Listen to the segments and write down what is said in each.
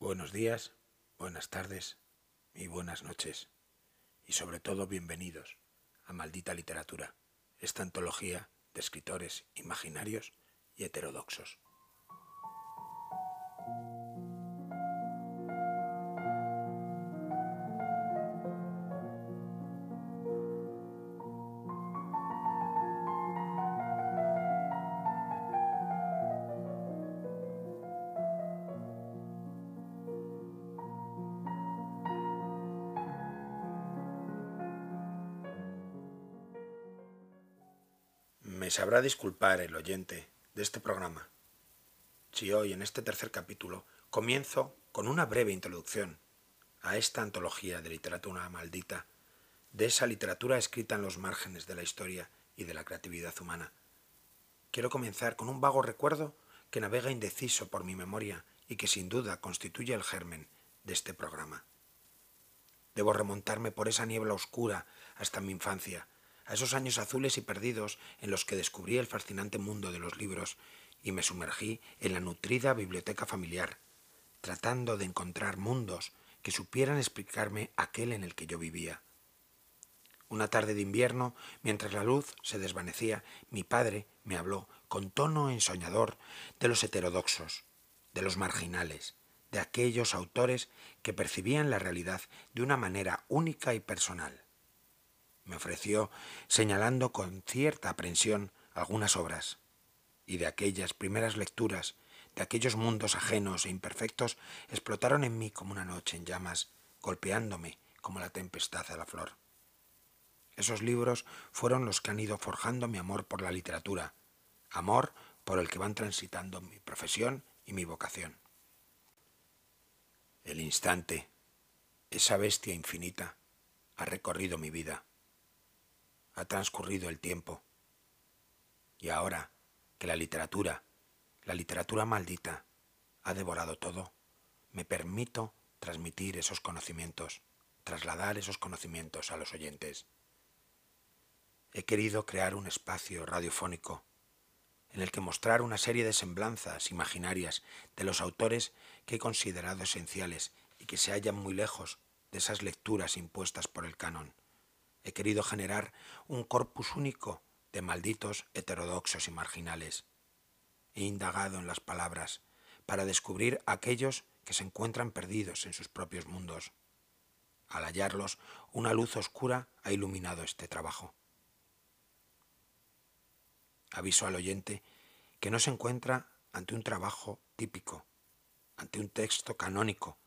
Buenos días, buenas tardes y buenas noches. Y sobre todo bienvenidos a Maldita Literatura, esta antología de escritores imaginarios y heterodoxos. Sabrá disculpar el oyente de este programa si hoy en este tercer capítulo comienzo con una breve introducción a esta antología de literatura maldita, de esa literatura escrita en los márgenes de la historia y de la creatividad humana. Quiero comenzar con un vago recuerdo que navega indeciso por mi memoria y que sin duda constituye el germen de este programa. Debo remontarme por esa niebla oscura hasta mi infancia, a esos años azules y perdidos en los que descubrí el fascinante mundo de los libros y me sumergí en la nutrida biblioteca familiar, tratando de encontrar mundos que supieran explicarme aquel en el que yo vivía. Una tarde de invierno, mientras la luz se desvanecía, mi padre me habló con tono ensoñador de los heterodoxos, de los marginales, de aquellos autores que percibían la realidad de una manera única y personal me ofreció, señalando con cierta aprensión algunas obras, y de aquellas primeras lecturas, de aquellos mundos ajenos e imperfectos, explotaron en mí como una noche en llamas, golpeándome como la tempestad a la flor. Esos libros fueron los que han ido forjando mi amor por la literatura, amor por el que van transitando mi profesión y mi vocación. El instante, esa bestia infinita, ha recorrido mi vida ha transcurrido el tiempo. Y ahora que la literatura, la literatura maldita, ha devorado todo, me permito transmitir esos conocimientos, trasladar esos conocimientos a los oyentes. He querido crear un espacio radiofónico en el que mostrar una serie de semblanzas imaginarias de los autores que he considerado esenciales y que se hallan muy lejos de esas lecturas impuestas por el canon He querido generar un corpus único de malditos heterodoxos y marginales. He indagado en las palabras para descubrir aquellos que se encuentran perdidos en sus propios mundos. Al hallarlos, una luz oscura ha iluminado este trabajo. Aviso al oyente que no se encuentra ante un trabajo típico, ante un texto canónico,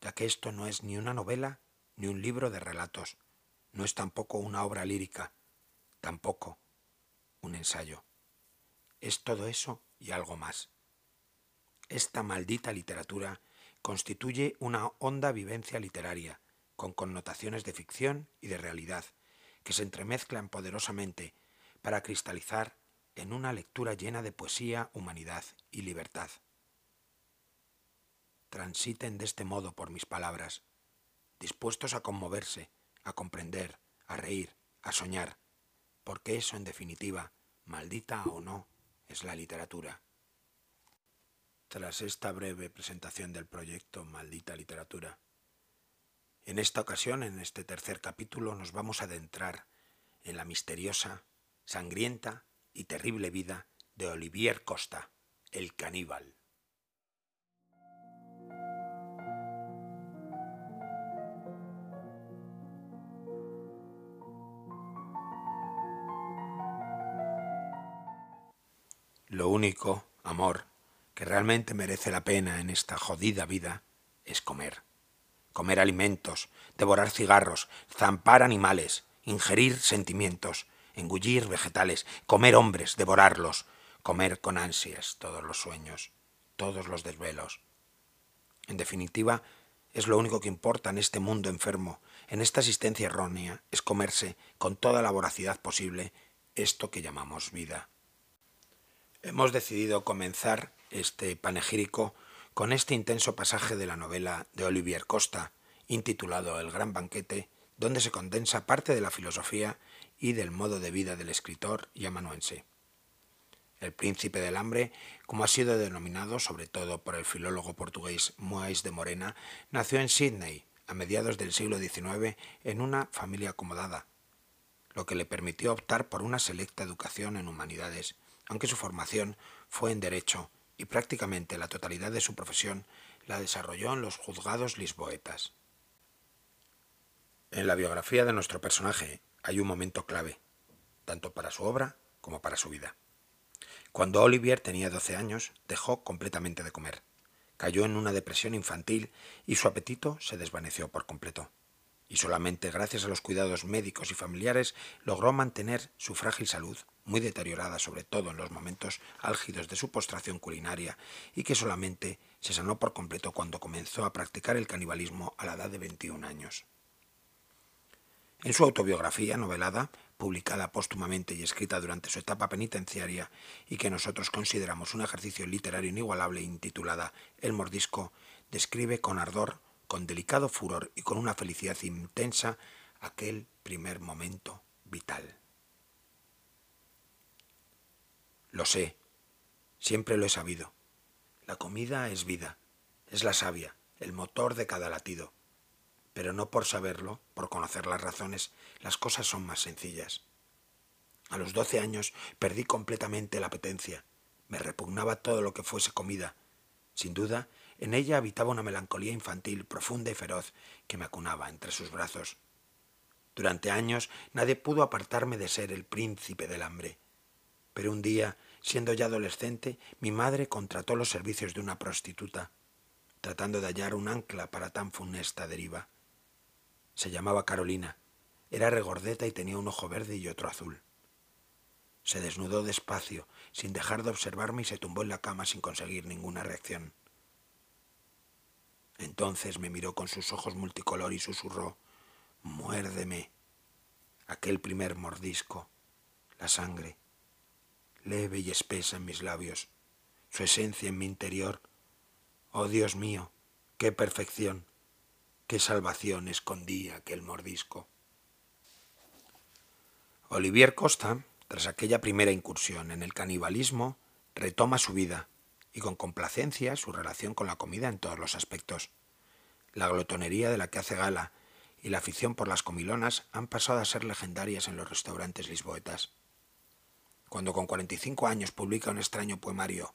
ya que esto no es ni una novela ni un libro de relatos, no es tampoco una obra lírica, tampoco un ensayo. Es todo eso y algo más. Esta maldita literatura constituye una honda vivencia literaria, con connotaciones de ficción y de realidad, que se entremezclan poderosamente para cristalizar en una lectura llena de poesía, humanidad y libertad. Transiten de este modo por mis palabras, dispuestos a conmoverse, a comprender, a reír, a soñar, porque eso, en definitiva, maldita o no, es la literatura. Tras esta breve presentación del proyecto Maldita Literatura, en esta ocasión, en este tercer capítulo, nos vamos a adentrar en la misteriosa, sangrienta y terrible vida de Olivier Costa, el caníbal. Lo único, amor, que realmente merece la pena en esta jodida vida es comer. Comer alimentos, devorar cigarros, zampar animales, ingerir sentimientos, engullir vegetales, comer hombres, devorarlos, comer con ansias todos los sueños, todos los desvelos. En definitiva, es lo único que importa en este mundo enfermo, en esta existencia errónea, es comerse con toda la voracidad posible esto que llamamos vida. Hemos decidido comenzar este panegírico con este intenso pasaje de la novela de Olivier Costa, intitulado El gran banquete, donde se condensa parte de la filosofía y del modo de vida del escritor y amanuense. El príncipe del hambre, como ha sido denominado sobre todo por el filólogo portugués Moais de Morena, nació en Sydney a mediados del siglo XIX en una familia acomodada, lo que le permitió optar por una selecta educación en humanidades, aunque su formación fue en derecho y prácticamente la totalidad de su profesión la desarrolló en los juzgados lisboetas. En la biografía de nuestro personaje hay un momento clave, tanto para su obra como para su vida. Cuando Olivier tenía 12 años, dejó completamente de comer. Cayó en una depresión infantil y su apetito se desvaneció por completo. Y solamente gracias a los cuidados médicos y familiares logró mantener su frágil salud, muy deteriorada sobre todo en los momentos álgidos de su postración culinaria, y que solamente se sanó por completo cuando comenzó a practicar el canibalismo a la edad de 21 años. En su autobiografía novelada, publicada póstumamente y escrita durante su etapa penitenciaria y que nosotros consideramos un ejercicio literario inigualable intitulada El mordisco, describe con ardor, con delicado furor y con una felicidad intensa aquel primer momento vital. Lo sé, siempre lo he sabido. La comida es vida, es la savia, el motor de cada latido pero no por saberlo, por conocer las razones, las cosas son más sencillas. A los doce años perdí completamente la apetencia. Me repugnaba todo lo que fuese comida. Sin duda, en ella habitaba una melancolía infantil profunda y feroz que me acunaba entre sus brazos. Durante años nadie pudo apartarme de ser el príncipe del hambre. Pero un día, siendo ya adolescente, mi madre contrató los servicios de una prostituta, tratando de hallar un ancla para tan funesta deriva. Se llamaba Carolina. Era regordeta y tenía un ojo verde y otro azul. Se desnudó despacio, sin dejar de observarme y se tumbó en la cama sin conseguir ninguna reacción. Entonces me miró con sus ojos multicolor y susurró, Muérdeme. Aquel primer mordisco, la sangre, leve y espesa en mis labios, su esencia en mi interior. Oh Dios mío, qué perfección qué salvación escondía aquel mordisco. Olivier Costa, tras aquella primera incursión en el canibalismo, retoma su vida y con complacencia su relación con la comida en todos los aspectos. La glotonería de la que hace gala y la afición por las comilonas han pasado a ser legendarias en los restaurantes lisboetas. Cuando con 45 años publica un extraño poemario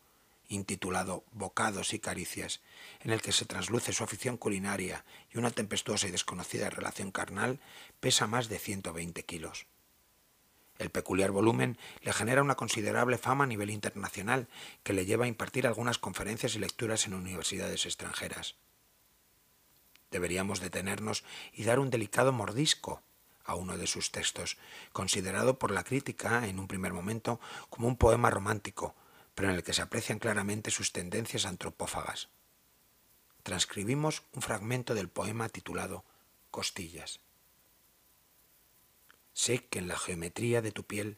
intitulado Bocados y Caricias, en el que se trasluce su afición culinaria y una tempestuosa y desconocida relación carnal, pesa más de 120 kilos. El peculiar volumen le genera una considerable fama a nivel internacional que le lleva a impartir algunas conferencias y lecturas en universidades extranjeras. Deberíamos detenernos y dar un delicado mordisco a uno de sus textos, considerado por la crítica en un primer momento como un poema romántico, pero en el que se aprecian claramente sus tendencias antropófagas. Transcribimos un fragmento del poema titulado Costillas. Sé que en la geometría de tu piel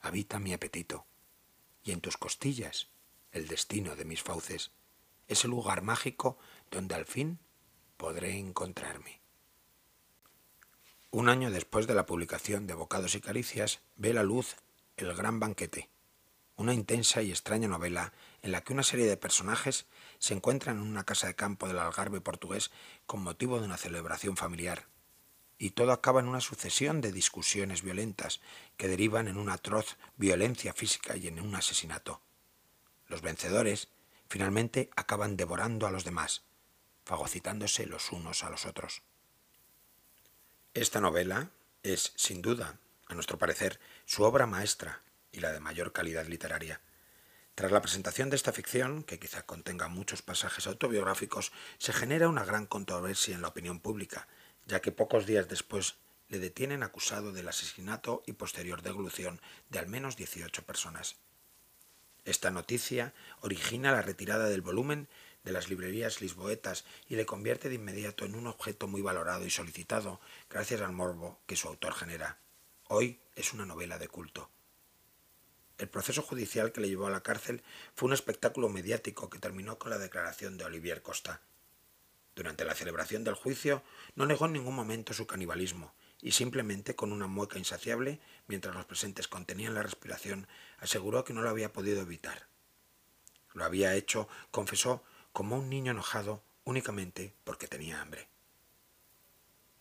habita mi apetito, y en tus costillas el destino de mis fauces, ese lugar mágico donde al fin podré encontrarme. Un año después de la publicación de Bocados y Caricias, ve la luz El Gran Banquete, una intensa y extraña novela en la que una serie de personajes se encuentran en una casa de campo del Algarve portugués con motivo de una celebración familiar. Y todo acaba en una sucesión de discusiones violentas que derivan en una atroz violencia física y en un asesinato. Los vencedores finalmente acaban devorando a los demás, fagocitándose los unos a los otros. Esta novela es, sin duda, a nuestro parecer, su obra maestra y la de mayor calidad literaria. Tras la presentación de esta ficción, que quizá contenga muchos pasajes autobiográficos, se genera una gran controversia en la opinión pública, ya que pocos días después le detienen acusado del asesinato y posterior deglución de al menos 18 personas. Esta noticia origina la retirada del volumen de las librerías lisboetas y le convierte de inmediato en un objeto muy valorado y solicitado gracias al morbo que su autor genera. Hoy es una novela de culto. El proceso judicial que le llevó a la cárcel fue un espectáculo mediático que terminó con la declaración de Olivier Costa. Durante la celebración del juicio no negó en ningún momento su canibalismo y simplemente con una mueca insaciable, mientras los presentes contenían la respiración, aseguró que no lo había podido evitar. Lo había hecho, confesó, como un niño enojado únicamente porque tenía hambre.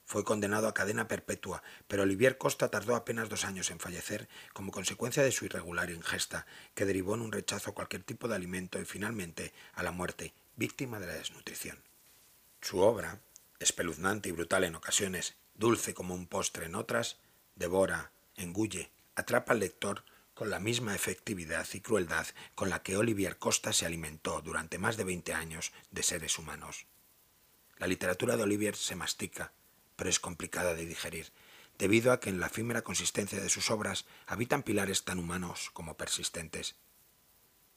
Fue condenado a cadena perpetua, pero Olivier Costa tardó apenas dos años en fallecer como consecuencia de su irregular ingesta, que derivó en un rechazo a cualquier tipo de alimento y finalmente a la muerte, víctima de la desnutrición. Su obra, espeluznante y brutal en ocasiones, dulce como un postre en otras, devora, engulle, atrapa al lector con la misma efectividad y crueldad con la que Olivier Costa se alimentó durante más de veinte años de seres humanos. La literatura de Olivier se mastica, pero es complicada de digerir, debido a que en la efímera consistencia de sus obras habitan pilares tan humanos como persistentes.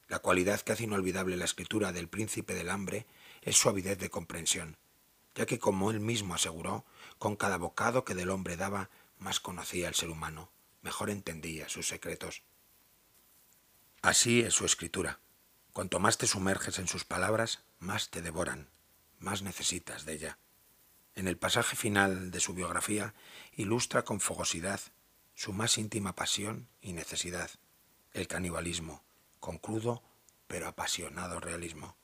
La cualidad que hace inolvidable la escritura del príncipe del hambre es su avidez de comprensión, ya que como él mismo aseguró, con cada bocado que del hombre daba, más conocía al ser humano, mejor entendía sus secretos. Así es su escritura. Cuanto más te sumerges en sus palabras, más te devoran, más necesitas de ella. En el pasaje final de su biografía ilustra con fogosidad su más íntima pasión y necesidad, el canibalismo, con crudo pero apasionado realismo.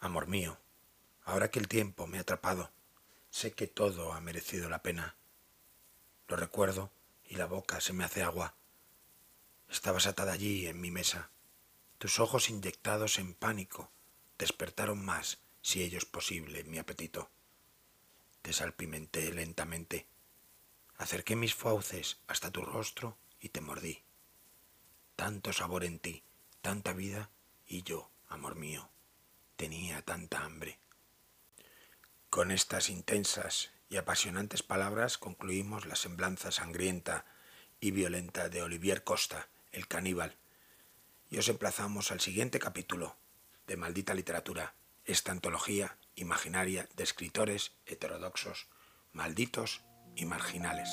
Amor mío, ahora que el tiempo me ha atrapado, sé que todo ha merecido la pena. Lo recuerdo y la boca se me hace agua. Estabas atada allí en mi mesa. Tus ojos inyectados en pánico despertaron más si ello es posible, mi apetito. Te salpimenté lentamente. Acerqué mis fauces hasta tu rostro y te mordí. Tanto sabor en ti, tanta vida, y yo, amor mío, tenía tanta hambre. Con estas intensas y apasionantes palabras concluimos la semblanza sangrienta y violenta de Olivier Costa, el caníbal, y os emplazamos al siguiente capítulo de Maldita Literatura esta antología imaginaria de escritores heterodoxos, malditos y marginales.